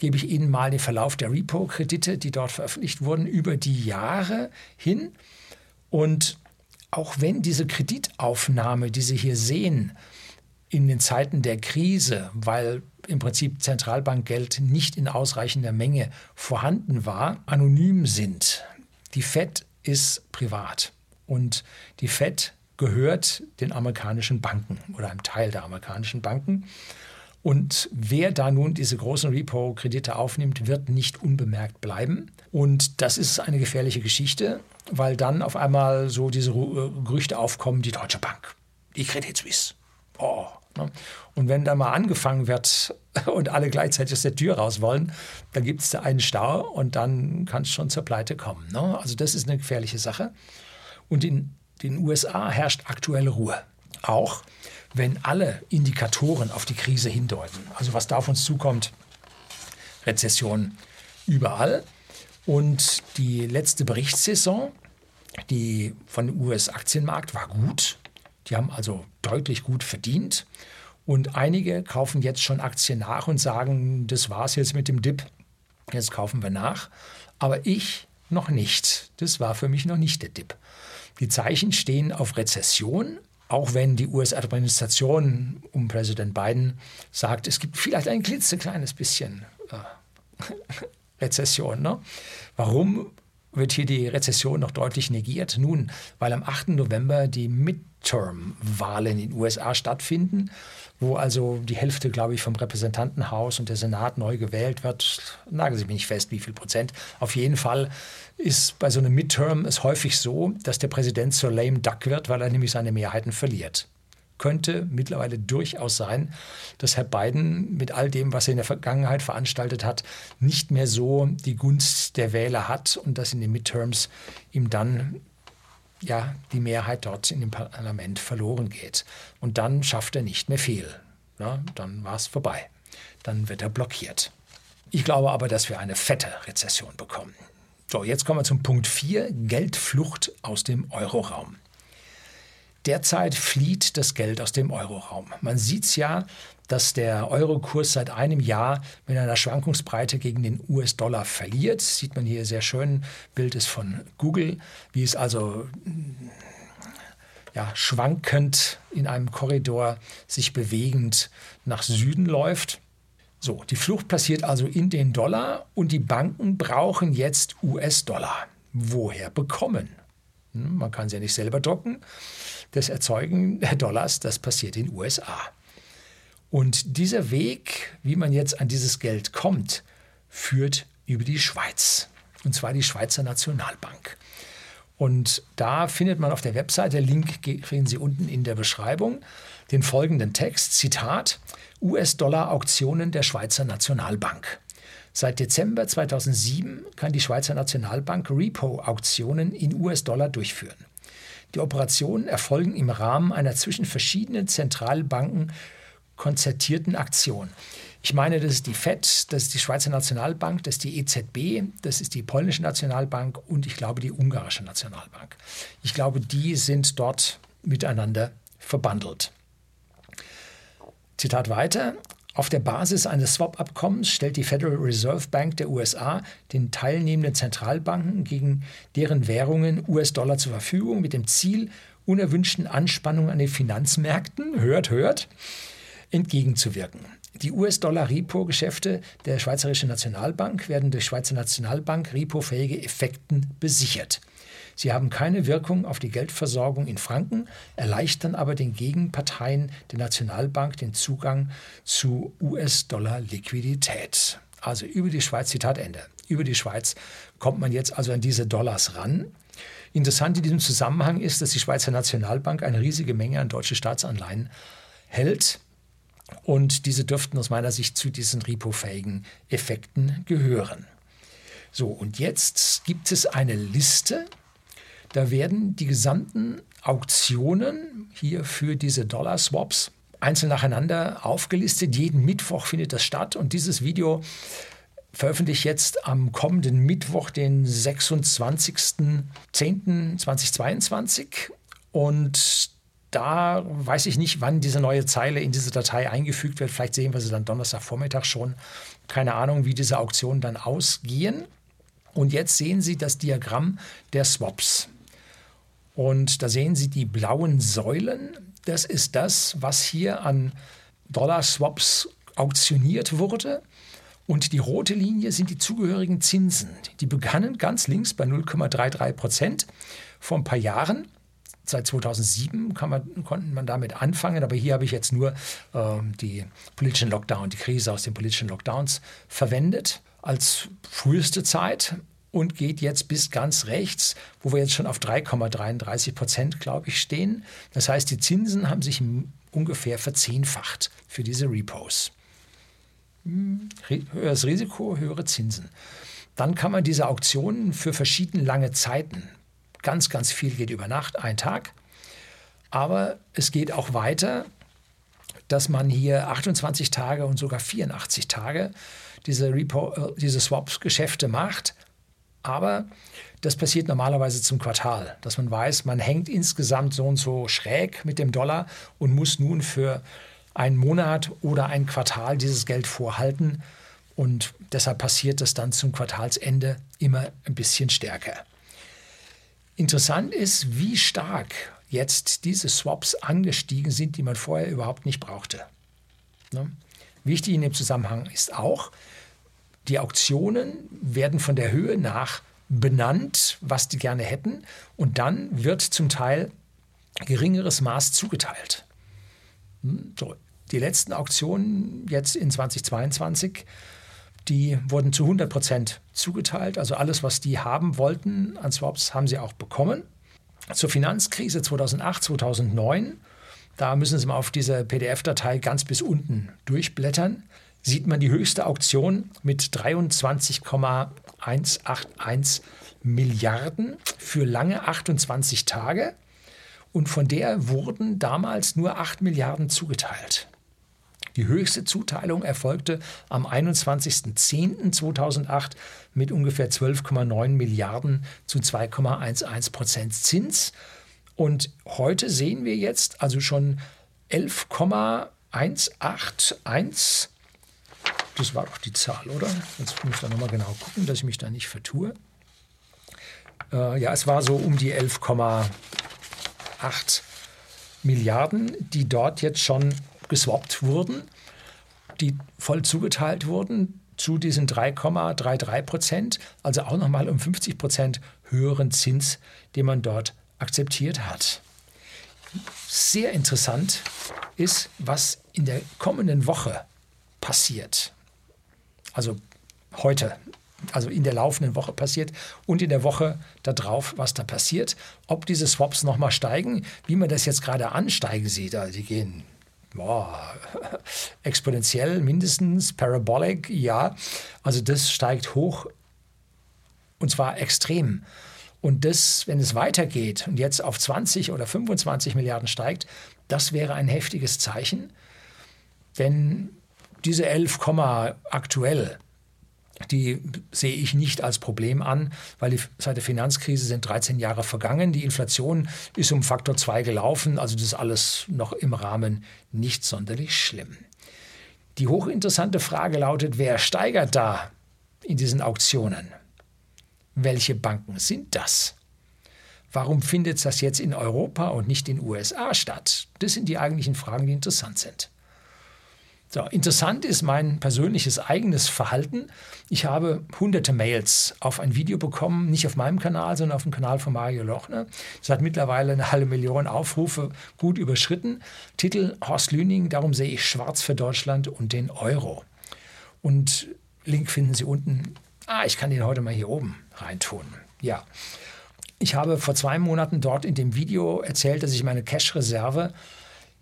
[SPEAKER 1] gebe ich Ihnen mal den Verlauf der Repo-Kredite, die dort veröffentlicht wurden, über die Jahre hin. Und auch wenn diese Kreditaufnahme, die Sie hier sehen, in den Zeiten der Krise, weil im Prinzip Zentralbankgeld nicht in ausreichender Menge vorhanden war, anonym sind. Die Fed ist privat und die Fed gehört den amerikanischen Banken oder einem Teil der amerikanischen Banken. Und wer da nun diese großen Repo-Kredite aufnimmt, wird nicht unbemerkt bleiben. Und das ist eine gefährliche Geschichte, weil dann auf einmal so diese äh, Gerüchte aufkommen, die Deutsche Bank, die Credit Suisse. Oh, ne? Und wenn da mal angefangen wird *laughs* und alle gleichzeitig aus der Tür raus wollen, dann gibt es da einen Stau und dann kann es schon zur Pleite kommen. Ne? Also das ist eine gefährliche Sache. Und in den USA herrscht aktuelle Ruhe. Auch wenn alle Indikatoren auf die Krise hindeuten. Also was da auf uns zukommt, Rezession überall. Und die letzte Berichtssaison, die von dem US-Aktienmarkt war gut. Die haben also deutlich gut verdient. Und einige kaufen jetzt schon Aktien nach und sagen, das war's jetzt mit dem Dip. Jetzt kaufen wir nach. Aber ich noch nicht. Das war für mich noch nicht der Dip. Die Zeichen stehen auf Rezession, auch wenn die US-Administration um Präsident Biden sagt, es gibt vielleicht ein klitzekleines bisschen äh, *laughs* Rezession. Ne? Warum wird hier die Rezession noch deutlich negiert? Nun, weil am 8. November die Midterm-Wahlen in den USA stattfinden, wo also die Hälfte, glaube ich, vom Repräsentantenhaus und der Senat neu gewählt wird. Nageln Sie mich nicht fest, wie viel Prozent. Auf jeden Fall ist bei so einem Midterm es häufig so, dass der Präsident zur lame duck wird, weil er nämlich seine Mehrheiten verliert. könnte mittlerweile durchaus sein, dass Herr Biden mit all dem, was er in der Vergangenheit veranstaltet hat, nicht mehr so die Gunst der Wähler hat und dass in den Midterms ihm dann ja, die Mehrheit dort in dem Parlament verloren geht. Und dann schafft er nicht mehr viel. Na, dann war es vorbei. Dann wird er blockiert. Ich glaube aber, dass wir eine fette Rezession bekommen. So, jetzt kommen wir zum Punkt 4, Geldflucht aus dem Euroraum. Derzeit flieht das Geld aus dem Euroraum. Man sieht es ja, dass der Eurokurs seit einem Jahr mit einer Schwankungsbreite gegen den US-Dollar verliert. Sieht man hier sehr schön. Bild ist von Google, wie es also ja, schwankend in einem Korridor sich bewegend nach Süden läuft. So, die Flucht passiert also in den Dollar und die Banken brauchen jetzt US-Dollar. Woher bekommen? Hm, man kann sie ja nicht selber drucken das Erzeugen der Dollars, das passiert in den USA. Und dieser Weg, wie man jetzt an dieses Geld kommt, führt über die Schweiz. Und zwar die Schweizer Nationalbank. Und da findet man auf der Webseite, Link kriegen Sie unten in der Beschreibung, den folgenden Text, Zitat, US-Dollar-Auktionen der Schweizer Nationalbank. Seit Dezember 2007 kann die Schweizer Nationalbank Repo-Auktionen in US-Dollar durchführen. Die Operationen erfolgen im Rahmen einer zwischen verschiedenen Zentralbanken konzertierten Aktion. Ich meine, das ist die FED, das ist die Schweizer Nationalbank, das ist die EZB, das ist die polnische Nationalbank und ich glaube die ungarische Nationalbank. Ich glaube, die sind dort miteinander verbandelt. Zitat weiter. Auf der Basis eines Swap-Abkommens stellt die Federal Reserve Bank der USA den teilnehmenden Zentralbanken gegen deren Währungen US-Dollar zur Verfügung mit dem Ziel, unerwünschten Anspannungen an den Finanzmärkten, hört, hört, entgegenzuwirken. Die US-Dollar-Repo-Geschäfte der Schweizerischen Nationalbank werden durch Schweizer Nationalbank Repo-fähige Effekten besichert. Sie haben keine Wirkung auf die Geldversorgung in Franken, erleichtern aber den Gegenparteien der Nationalbank den Zugang zu US-Dollar-Liquidität. Also über die Schweiz, Zitat Ende. Über die Schweiz kommt man jetzt also an diese Dollars ran. Interessant in diesem Zusammenhang ist, dass die Schweizer Nationalbank eine riesige Menge an deutsche Staatsanleihen hält. Und diese dürften aus meiner Sicht zu diesen repo-fähigen Effekten gehören. So, und jetzt gibt es eine Liste da werden die gesamten Auktionen hier für diese Dollar-Swaps einzeln nacheinander aufgelistet. Jeden Mittwoch findet das statt und dieses Video veröffentliche ich jetzt am kommenden Mittwoch, den 26.10.2022 und da weiß ich nicht, wann diese neue Zeile in diese Datei eingefügt wird. Vielleicht sehen wir sie dann Donnerstagvormittag schon. Keine Ahnung, wie diese Auktionen dann ausgehen. Und jetzt sehen Sie das Diagramm der Swaps. Und da sehen Sie die blauen Säulen. Das ist das, was hier an Dollar-Swaps auktioniert wurde. Und die rote Linie sind die zugehörigen Zinsen. Die begannen ganz links bei 0,33 Prozent vor ein paar Jahren. Seit 2007 man, konnte man damit anfangen, aber hier habe ich jetzt nur äh, die politischen Lockdown, die Krise aus den politischen Lockdowns verwendet als früheste Zeit und geht jetzt bis ganz rechts, wo wir jetzt schon auf 3,33 Prozent, glaube ich, stehen. Das heißt, die Zinsen haben sich ungefähr verzehnfacht für diese Repos. Hm, höheres Risiko, höhere Zinsen. Dann kann man diese Auktionen für verschiedene lange Zeiten, ganz, ganz viel geht über Nacht, ein Tag, aber es geht auch weiter, dass man hier 28 Tage und sogar 84 Tage diese, Repo, äh, diese Swaps-Geschäfte macht aber das passiert normalerweise zum Quartal, dass man weiß, man hängt insgesamt so und so schräg mit dem Dollar und muss nun für einen Monat oder ein Quartal dieses Geld vorhalten. Und deshalb passiert das dann zum Quartalsende immer ein bisschen stärker. Interessant ist, wie stark jetzt diese Swaps angestiegen sind, die man vorher überhaupt nicht brauchte. Ne? Wichtig in dem Zusammenhang ist auch, die Auktionen werden von der Höhe nach benannt, was die gerne hätten, und dann wird zum Teil geringeres Maß zugeteilt. Hm, so, die letzten Auktionen jetzt in 2022, die wurden zu 100 Prozent zugeteilt. Also alles, was die haben wollten an Swaps, haben sie auch bekommen. Zur Finanzkrise 2008, 2009 Da müssen Sie mal auf diese PDF-Datei ganz bis unten durchblättern. Sieht man die höchste Auktion mit 23,181 Milliarden für lange 28 Tage. Und von der wurden damals nur 8 Milliarden zugeteilt. Die höchste Zuteilung erfolgte am 21.10.2008 mit ungefähr 12,9 Milliarden zu 2,11 Prozent Zins. Und heute sehen wir jetzt also schon 11,181. Das war doch die Zahl, oder? Jetzt muss ich da nochmal genau gucken, dass ich mich da nicht vertue. Äh, ja, es war so um die 11,8 Milliarden, die dort jetzt schon geswappt wurden, die voll zugeteilt wurden zu diesen 3,33 Prozent, also auch nochmal um 50 Prozent höheren Zins, den man dort akzeptiert hat. Sehr interessant ist, was in der kommenden Woche passiert. Also heute, also in der laufenden Woche passiert und in der Woche darauf, was da passiert. Ob diese Swaps nochmal steigen, wie man das jetzt gerade ansteigen sieht, also die gehen boah, *laughs* exponentiell mindestens, parabolic, ja. Also das steigt hoch und zwar extrem. Und das, wenn es weitergeht und jetzt auf 20 oder 25 Milliarden steigt, das wäre ein heftiges Zeichen. Denn diese 11, aktuell die sehe ich nicht als Problem an, weil die, seit der Finanzkrise sind 13 Jahre vergangen. Die Inflation ist um Faktor 2 gelaufen, also das ist alles noch im Rahmen nicht sonderlich schlimm. Die hochinteressante Frage lautet, wer steigert da in diesen Auktionen? Welche Banken sind das? Warum findet das jetzt in Europa und nicht in den USA statt? Das sind die eigentlichen Fragen, die interessant sind. So, interessant ist mein persönliches eigenes Verhalten. Ich habe hunderte Mails auf ein Video bekommen, nicht auf meinem Kanal, sondern auf dem Kanal von Mario Lochner. Das hat mittlerweile eine halbe Million Aufrufe gut überschritten. Titel Horst Lüning, darum sehe ich schwarz für Deutschland und den Euro. Und Link finden Sie unten. Ah, ich kann den heute mal hier oben reintun. Ja. Ich habe vor zwei Monaten dort in dem Video erzählt, dass ich meine Cash-Reserve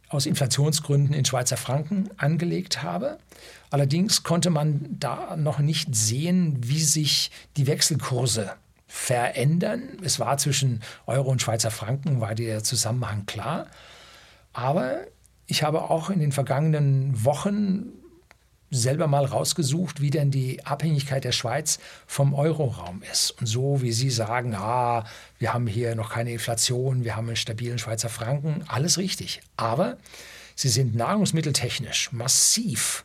[SPEAKER 1] aus Inflationsgründen in Schweizer Franken angelegt habe. Allerdings konnte man da noch nicht sehen, wie sich die Wechselkurse verändern. Es war zwischen Euro und Schweizer Franken, war der Zusammenhang klar. Aber ich habe auch in den vergangenen Wochen selber mal rausgesucht, wie denn die Abhängigkeit der Schweiz vom Euroraum ist. Und so wie Sie sagen, ah, wir haben hier noch keine Inflation, wir haben einen stabilen Schweizer Franken, alles richtig. Aber sie sind nahrungsmitteltechnisch massiv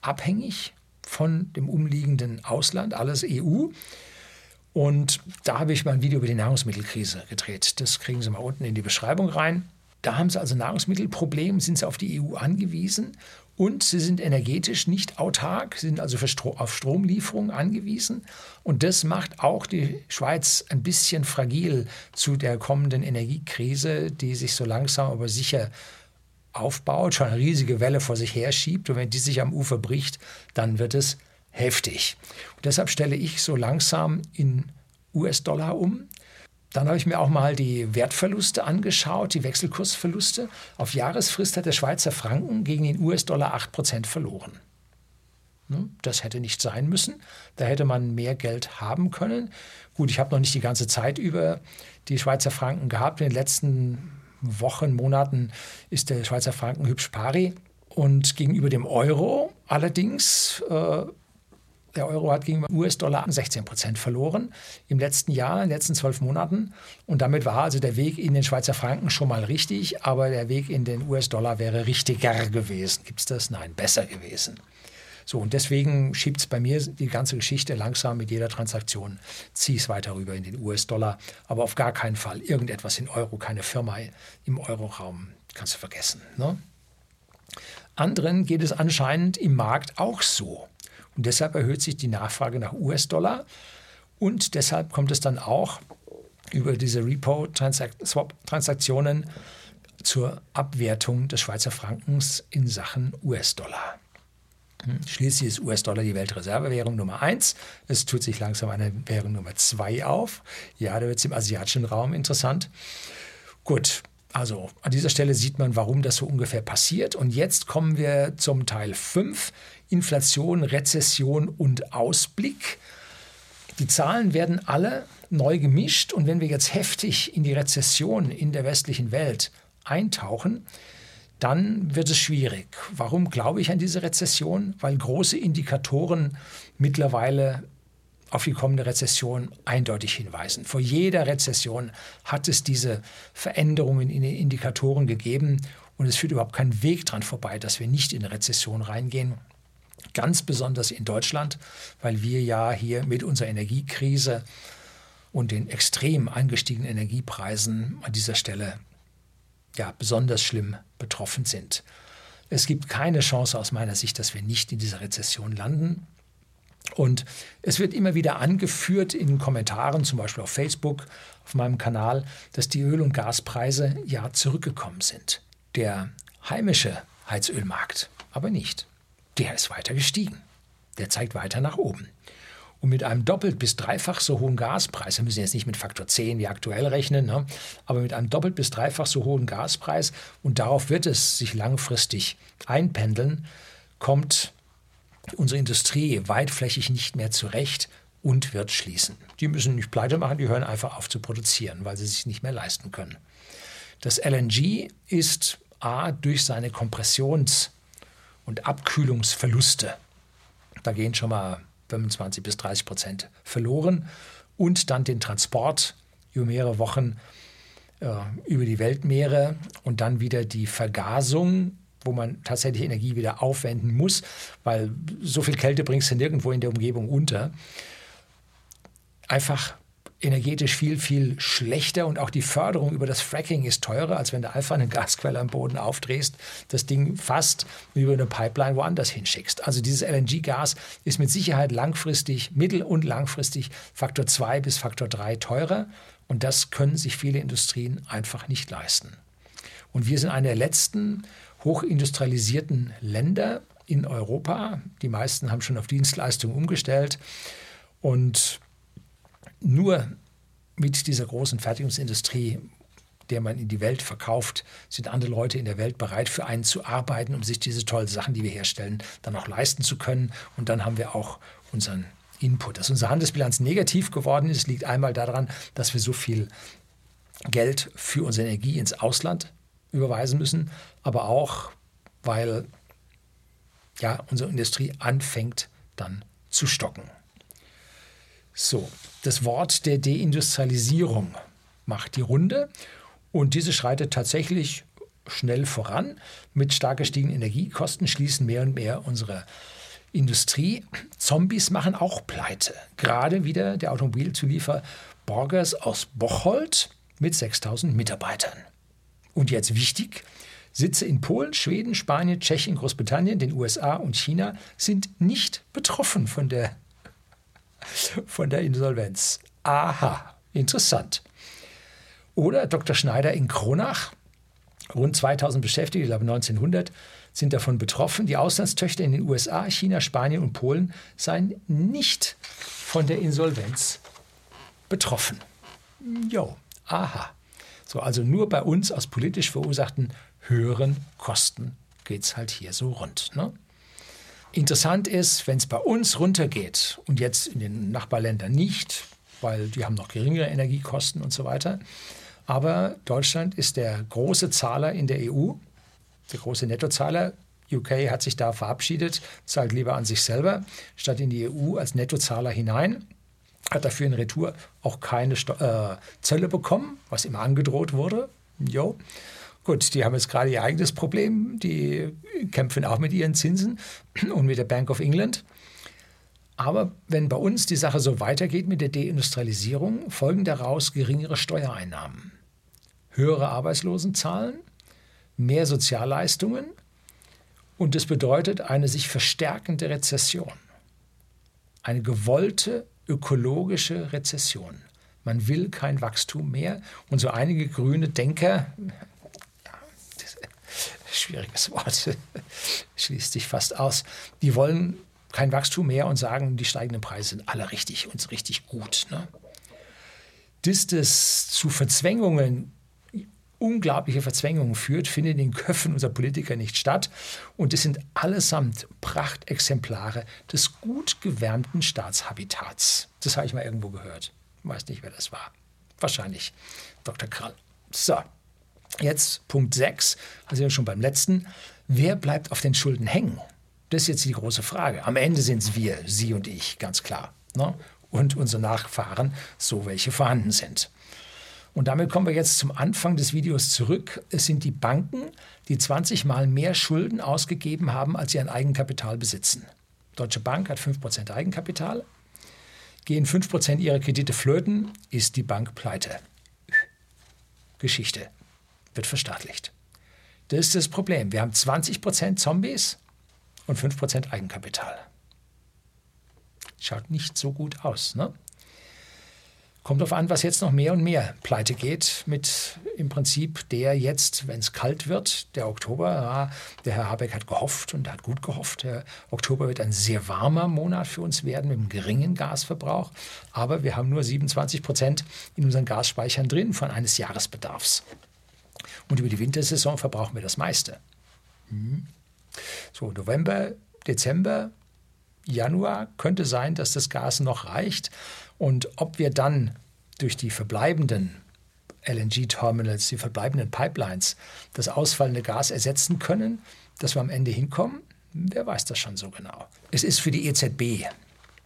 [SPEAKER 1] abhängig von dem umliegenden Ausland, alles EU. Und da habe ich mal ein Video über die Nahrungsmittelkrise gedreht. Das kriegen Sie mal unten in die Beschreibung rein. Da haben sie also Nahrungsmittelprobleme, sind sie auf die EU angewiesen und sie sind energetisch nicht autark, sind also auf Stromlieferungen angewiesen. Und das macht auch die Schweiz ein bisschen fragil zu der kommenden Energiekrise, die sich so langsam aber sicher aufbaut, schon eine riesige Welle vor sich her schiebt. Und wenn die sich am Ufer bricht, dann wird es heftig. Und deshalb stelle ich so langsam in US-Dollar um. Dann habe ich mir auch mal die Wertverluste angeschaut, die Wechselkursverluste. Auf Jahresfrist hat der Schweizer Franken gegen den US-Dollar 8% verloren. Ne, das hätte nicht sein müssen. Da hätte man mehr Geld haben können. Gut, ich habe noch nicht die ganze Zeit über die Schweizer Franken gehabt. In den letzten Wochen, Monaten ist der Schweizer Franken hübsch pari. Und gegenüber dem Euro allerdings äh, der Euro hat gegenüber US-Dollar 16 Prozent verloren im letzten Jahr, in den letzten zwölf Monaten. Und damit war also der Weg in den Schweizer Franken schon mal richtig, aber der Weg in den US-Dollar wäre richtiger gewesen. Gibt es das? Nein, besser gewesen. So, und deswegen schiebt es bei mir die ganze Geschichte langsam mit jeder Transaktion, ziehe es weiter rüber in den US-Dollar, aber auf gar keinen Fall irgendetwas in Euro, keine Firma im Euroraum, kannst du vergessen. Ne? Anderen geht es anscheinend im Markt auch so. Und deshalb erhöht sich die Nachfrage nach US-Dollar. Und deshalb kommt es dann auch über diese Repo-Swap-Transaktionen zur Abwertung des Schweizer Frankens in Sachen US-Dollar. Hm, schließlich ist US-Dollar die Weltreservewährung Nummer eins. Es tut sich langsam eine Währung Nummer zwei auf. Ja, da wird es im asiatischen Raum interessant. Gut, Also an dieser Stelle sieht man, warum das so ungefähr passiert. Und jetzt kommen wir zum Teil 5, Inflation, Rezession und Ausblick. Die Zahlen werden alle neu gemischt und wenn wir jetzt heftig in die Rezession in der westlichen Welt eintauchen, dann wird es schwierig. Warum glaube ich an diese Rezession? Weil große Indikatoren mittlerweile auf die kommende Rezession eindeutig hinweisen. Vor jeder Rezession hat es diese Veränderungen in den Indikatoren gegeben und es führt überhaupt kein Weg dran vorbei, dass wir nicht in eine Rezession reingehen. Ganz besonders in Deutschland, weil wir ja hier mit unserer Energiekrise und den extrem angestiegenen Energiepreisen an dieser Stelle ja besonders schlimm betroffen sind. Es gibt keine Chance aus meiner Sicht, dass wir nicht in dieser Rezession landen. Und es wird immer wieder angeführt in Kommentaren, zum Beispiel auf Facebook, auf meinem Kanal, dass die Öl- und Gaspreise ja zurückgekommen sind. Der heimische Heizölmarkt aber nicht. Der ist weiter gestiegen. Der zeigt weiter nach oben. Und mit einem doppelt bis dreifach so hohen Gaspreis, wir müssen jetzt nicht mit Faktor 10 wie aktuell rechnen, ne, aber mit einem doppelt bis dreifach so hohen Gaspreis, und darauf wird es sich langfristig einpendeln, kommt unsere Industrie weitflächig nicht mehr zurecht und wird schließen. Die müssen nicht pleite machen, die hören einfach auf zu produzieren, weil sie sich nicht mehr leisten können. Das LNG ist A durch seine Kompressions- und Abkühlungsverluste, da gehen schon mal 25 bis 30 Prozent verloren, und dann den Transport. Über mehrere Wochen äh, über die Weltmeere und dann wieder die Vergasung wo man tatsächlich Energie wieder aufwenden muss, weil so viel Kälte bringst du nirgendwo in der Umgebung unter. Einfach energetisch viel, viel schlechter und auch die Förderung über das Fracking ist teurer, als wenn du einfach eine Gasquelle am Boden aufdrehst, das Ding fast über eine Pipeline woanders hinschickst. Also dieses LNG-Gas ist mit Sicherheit langfristig, mittel- und langfristig Faktor 2 bis Faktor 3 teurer und das können sich viele Industrien einfach nicht leisten. Und wir sind eine der letzten hochindustrialisierten Länder in Europa. Die meisten haben schon auf Dienstleistungen umgestellt. Und nur mit dieser großen Fertigungsindustrie, der man in die Welt verkauft, sind andere Leute in der Welt bereit, für einen zu arbeiten, um sich diese tollen Sachen, die wir herstellen, dann auch leisten zu können. Und dann haben wir auch unseren Input. Dass unsere Handelsbilanz negativ geworden ist, liegt einmal daran, dass wir so viel Geld für unsere Energie ins Ausland überweisen müssen, aber auch, weil ja, unsere Industrie anfängt dann zu stocken. So, das Wort der Deindustrialisierung macht die Runde und diese schreitet tatsächlich schnell voran. Mit stark gestiegenen Energiekosten schließen mehr und mehr unsere Industrie. Zombies machen auch pleite. Gerade wieder der Automobilzulieferer Borgers aus Bocholt mit 6000 Mitarbeitern. Und jetzt wichtig, Sitze in Polen, Schweden, Spanien, Tschechien, Großbritannien, den USA und China sind nicht betroffen von der, von der Insolvenz. Aha, interessant. Oder Dr. Schneider in Kronach, rund 2000 Beschäftigte, ich glaube 1900, sind davon betroffen. Die Auslandstöchter in den USA, China, Spanien und Polen seien nicht von der Insolvenz betroffen. Jo, aha. So, also nur bei uns aus politisch verursachten höheren Kosten geht es halt hier so rund. Ne? Interessant ist, wenn es bei uns runtergeht und jetzt in den Nachbarländern nicht, weil die haben noch geringere Energiekosten und so weiter. Aber Deutschland ist der große Zahler in der EU, der große Nettozahler. UK hat sich da verabschiedet, zahlt lieber an sich selber, statt in die EU als Nettozahler hinein hat dafür in Retour auch keine Sto äh, Zölle bekommen, was immer angedroht wurde. Jo. Gut, die haben jetzt gerade ihr eigenes Problem. Die kämpfen auch mit ihren Zinsen und mit der Bank of England. Aber wenn bei uns die Sache so weitergeht mit der Deindustrialisierung, folgen daraus geringere Steuereinnahmen, höhere Arbeitslosenzahlen, mehr Sozialleistungen und das bedeutet eine sich verstärkende Rezession. Eine gewollte ökologische Rezession. Man will kein Wachstum mehr. Und so einige grüne Denker, schwieriges *laughs* Wort, schließt sich fast aus, die wollen kein Wachstum mehr und sagen, die steigenden Preise sind alle richtig und richtig gut. Ne? Dass das zu Verzwängungen unglaubliche Verzwängungen führt, findet in den Köpfen unserer Politiker nicht statt. Und es sind allesamt Prachtexemplare des gut gewärmten Staatshabitats. Das habe ich mal irgendwo gehört. Weiß nicht, wer das war. Wahrscheinlich Dr. Krall. So, jetzt Punkt 6, also schon beim letzten. Wer bleibt auf den Schulden hängen? Das ist jetzt die große Frage. Am Ende sind es wir, Sie und ich, ganz klar. Ne? Und unsere Nachfahren, so welche vorhanden sind. Und damit kommen wir jetzt zum Anfang des Videos zurück. Es sind die Banken, die 20 Mal mehr Schulden ausgegeben haben, als sie an Eigenkapital besitzen. Deutsche Bank hat 5% Eigenkapital. Gehen 5% ihrer Kredite flöten, ist die Bank pleite. Geschichte wird verstaatlicht. Das ist das Problem. Wir haben 20% Zombies und 5% Eigenkapital. Schaut nicht so gut aus. Ne? Kommt darauf an, was jetzt noch mehr und mehr pleite geht, mit im Prinzip der jetzt, wenn es kalt wird, der Oktober. Ja, der Herr Habeck hat gehofft und hat gut gehofft. Der Oktober wird ein sehr warmer Monat für uns werden mit einem geringen Gasverbrauch. Aber wir haben nur 27 Prozent in unseren Gasspeichern drin von eines Jahresbedarfs. Und über die Wintersaison verbrauchen wir das meiste. Hm. So, November, Dezember, Januar könnte sein, dass das Gas noch reicht. Und ob wir dann durch die verbleibenden LNG-Terminals, die verbleibenden Pipelines, das ausfallende Gas ersetzen können, dass wir am Ende hinkommen, wer weiß das schon so genau. Es ist für die EZB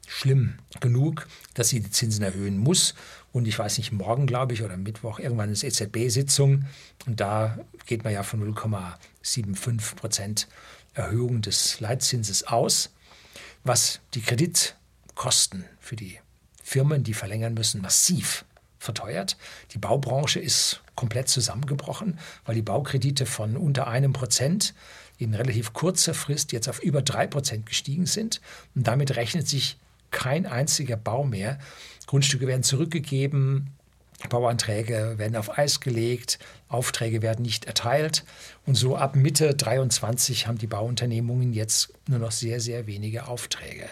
[SPEAKER 1] schlimm genug, dass sie die Zinsen erhöhen muss. Und ich weiß nicht, morgen, glaube ich, oder Mittwoch, irgendwann ist EZB-Sitzung. Und da geht man ja von 0,75 Prozent Erhöhung des Leitzinses aus, was die Kreditkosten für die Firmen, die verlängern müssen, massiv verteuert. Die Baubranche ist komplett zusammengebrochen, weil die Baukredite von unter einem Prozent in relativ kurzer Frist jetzt auf über drei Prozent gestiegen sind. Und damit rechnet sich kein einziger Bau mehr. Grundstücke werden zurückgegeben, Bauanträge werden auf Eis gelegt, Aufträge werden nicht erteilt. Und so ab Mitte 23 haben die Bauunternehmungen jetzt nur noch sehr, sehr wenige Aufträge.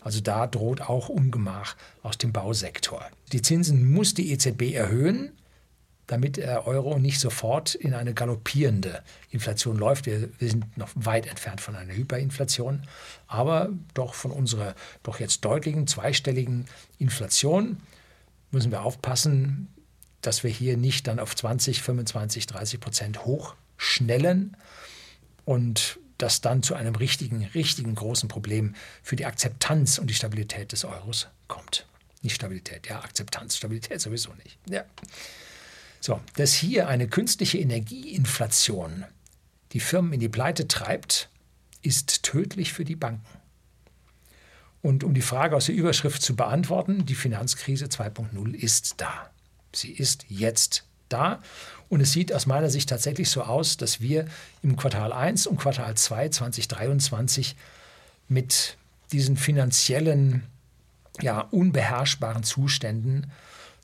[SPEAKER 1] Also da droht auch Ungemach aus dem Bausektor. Die Zinsen muss die EZB erhöhen, damit der Euro nicht sofort in eine galoppierende Inflation läuft. Wir, wir, sind noch weit entfernt von einer Hyperinflation, aber doch von unserer doch jetzt deutlichen zweistelligen Inflation müssen wir aufpassen, dass wir hier nicht dann auf 20, 25, 30 Prozent hochschnellen und das dann zu einem richtigen, richtigen großen Problem für die Akzeptanz und die Stabilität des Euros kommt. Nicht Stabilität, ja, Akzeptanz. Stabilität sowieso nicht. Ja. So, dass hier eine künstliche Energieinflation die Firmen in die Pleite treibt, ist tödlich für die Banken. Und um die Frage aus der Überschrift zu beantworten, die Finanzkrise 2.0 ist da. Sie ist jetzt da. Und es sieht aus meiner Sicht tatsächlich so aus, dass wir im Quartal 1 und Quartal 2 2023 mit diesen finanziellen, ja, unbeherrschbaren Zuständen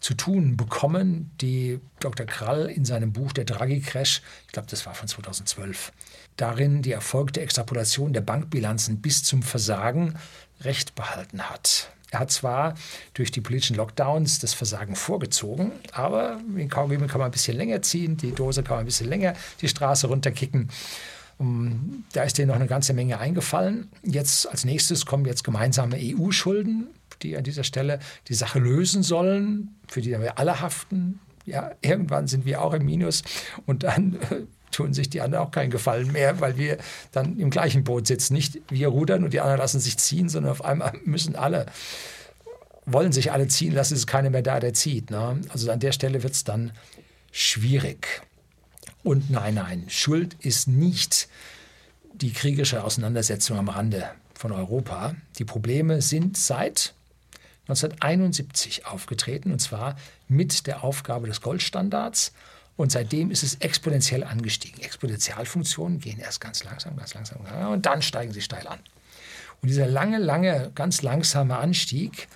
[SPEAKER 1] zu tun bekommen, die Dr. Krall in seinem Buch Der Draghi-Crash, ich glaube, das war von 2012, darin die erfolgte Extrapolation der Bankbilanzen bis zum Versagen recht behalten hat. Er hat zwar durch die politischen Lockdowns das Versagen vorgezogen, aber den Kaugummi kann man ein bisschen länger ziehen, die Dose kann man ein bisschen länger die Straße runterkicken. Da ist denen noch eine ganze Menge eingefallen. Jetzt als nächstes kommen jetzt gemeinsame EU-Schulden, die an dieser Stelle die Sache lösen sollen, für die wir alle haften. Ja, irgendwann sind wir auch im Minus und dann äh, tun sich die anderen auch keinen Gefallen mehr, weil wir dann im gleichen Boot sitzen. Nicht wir rudern und die anderen lassen sich ziehen, sondern auf einmal müssen alle, wollen sich alle ziehen lassen, es ist keiner mehr da, der zieht. Ne? Also an der Stelle wird es dann schwierig. Und nein, nein, Schuld ist nicht die kriegerische Auseinandersetzung am Rande von Europa. Die Probleme sind seit 1971 aufgetreten, und zwar mit der Aufgabe des Goldstandards und seitdem ist es exponentiell angestiegen. Exponentialfunktionen gehen erst ganz langsam, ganz langsam und dann steigen sie steil an. Und dieser lange, lange, ganz langsame Anstieg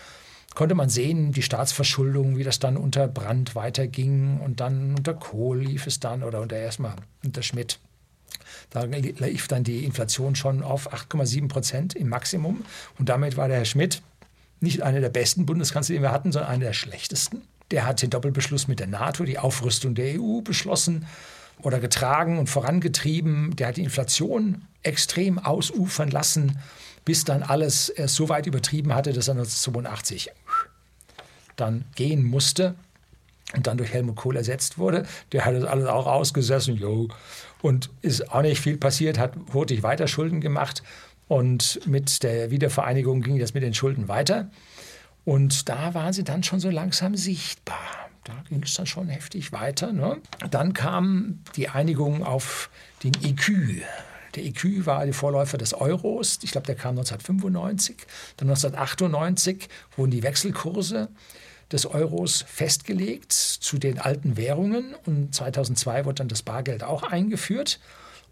[SPEAKER 1] konnte man sehen, die Staatsverschuldung, wie das dann unter Brandt weiterging und dann unter Kohl lief es dann oder unter erstmal unter Schmidt. Da lief dann die Inflation schon auf 8,7 Prozent im Maximum und damit war der Herr Schmidt nicht einer der besten Bundeskanzler, den wir hatten, sondern einer der schlechtesten Der hat den Doppelbeschluss mit der NATO, die Aufrüstung der EU beschlossen oder getragen und vorangetrieben. Der hat die Inflation extrem ausufern lassen, bis dann alles erst so weit übertrieben hatte, dass er 1982 dann gehen musste und dann durch Helmut Kohl ersetzt wurde. Der hat das alles auch ausgesessen, jo. Und ist auch nicht viel passiert, hat hurtig weiter Schulden gemacht. Und mit der Wiedervereinigung ging das mit den Schulden weiter. Und da waren sie dann schon so langsam sichtbar. Da ging es dann schon heftig weiter. Ne? Dann kam die Einigung auf den EQ. Der EQ war der Vorläufer des Euros. Ich glaube, der kam 1995. Dann 1998 wurden die Wechselkurse des Euros festgelegt zu den alten Währungen und 2002 wurde dann das Bargeld auch eingeführt.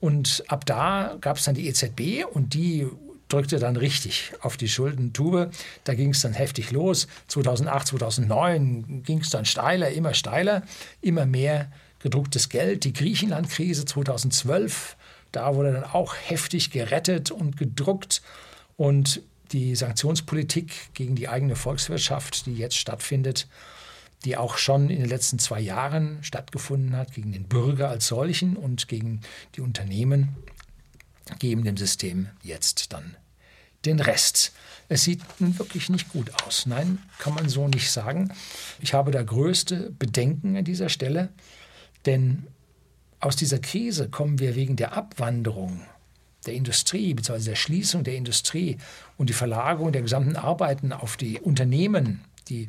[SPEAKER 1] Und ab da gab es dann die EZB und die drückte dann richtig auf die Schuldentube. Da ging es dann heftig los. 2008, 2009 ging es dann steiler, immer steiler, immer mehr gedrucktes Geld. Die Griechenland-Krise 2012, da wurde dann auch heftig gerettet und gedruckt. Und die Sanktionspolitik gegen die eigene Volkswirtschaft, die jetzt stattfindet, die auch schon in den letzten zwei Jahren stattgefunden hat, gegen den Bürger als solchen und gegen die Unternehmen, geben dem System jetzt dann den Rest. Es sieht nun wirklich nicht gut aus. Nein, kann man so nicht sagen. Ich habe da größte Bedenken an dieser Stelle, denn aus dieser Krise kommen wir wegen der Abwanderung der Industrie bzw. der Schließung der Industrie und die Verlagerung der gesamten Arbeiten auf die Unternehmen, die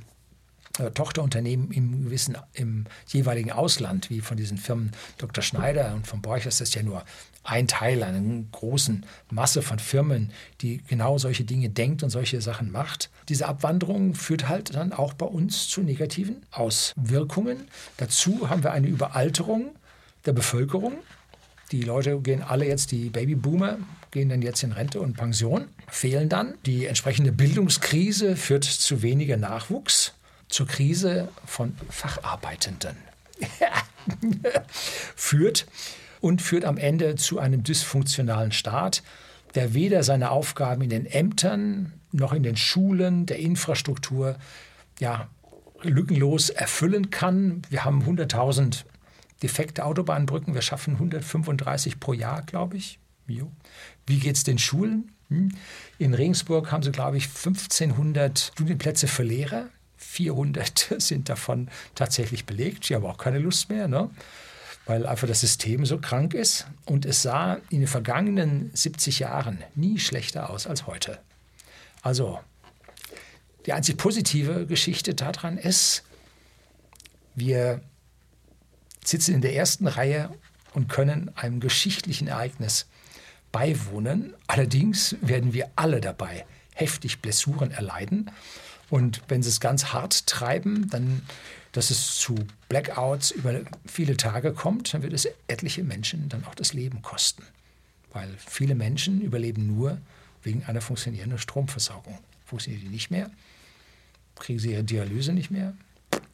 [SPEAKER 1] Tochterunternehmen im gewissen im jeweiligen Ausland, wie von diesen Firmen Dr. Schneider und von das ist ja nur ein Teil einer großen Masse von Firmen, die genau solche Dinge denkt und solche Sachen macht. Diese Abwanderung führt halt dann auch bei uns zu negativen Auswirkungen. Dazu haben wir eine Überalterung der Bevölkerung. Die Leute gehen alle jetzt, die Babyboomer, gehen dann jetzt in Rente und Pension, fehlen dann. Die entsprechende Bildungskrise führt zu weniger Nachwuchs, zur Krise von Facharbeitenden. *laughs* führt und führt am Ende zu einem dysfunktionalen Staat, der weder seine Aufgaben in den Ämtern noch in den Schulen, der Infrastruktur ja, lückenlos erfüllen kann. Wir haben 100.000 defekte Autobahnbrücken. Wir schaffen 135 pro Jahr, glaube ich. Wie geht es den Schulen? Hm? In Regensburg haben sie, glaube ich, 1500 Studienplätze für Lehrer. 400 *laughs* sind davon tatsächlich belegt. Die haben auch keine Lust mehr, ne? weil einfach das System so krank ist. Und es sah in den vergangenen 70 Jahren nie schlechter aus als heute. Also die einzig positive Geschichte daran ist, wir sitzen in der ersten Reihe und können einem geschichtlichen Ereignis beiwohnen. Allerdings werden wir alle dabei heftig Blessuren erleiden. Und wenn sie es ganz hart treiben, dann, dass es zu Blackouts über viele Tage kommt, dann wird es etliche Menschen dann auch das Leben kosten. Weil viele Menschen überleben nur wegen einer funktionierenden Stromversorgung. Funktioniert die nicht mehr, kriegen sie ihre Dialyse nicht mehr,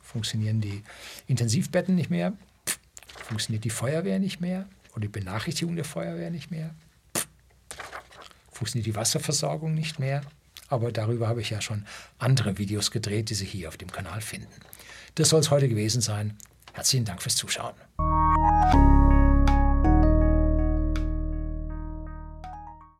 [SPEAKER 1] funktionieren die Intensivbetten nicht mehr, funktioniert die Feuerwehr nicht mehr oder die Benachrichtigung der Feuerwehr nicht mehr, funktioniert die Wasserversorgung nicht mehr aber darüber habe ich ja schon andere Videos gedreht, die Sie hier auf dem Kanal finden. Das soll es heute gewesen sein. Herzlichen Dank fürs Zuschauen.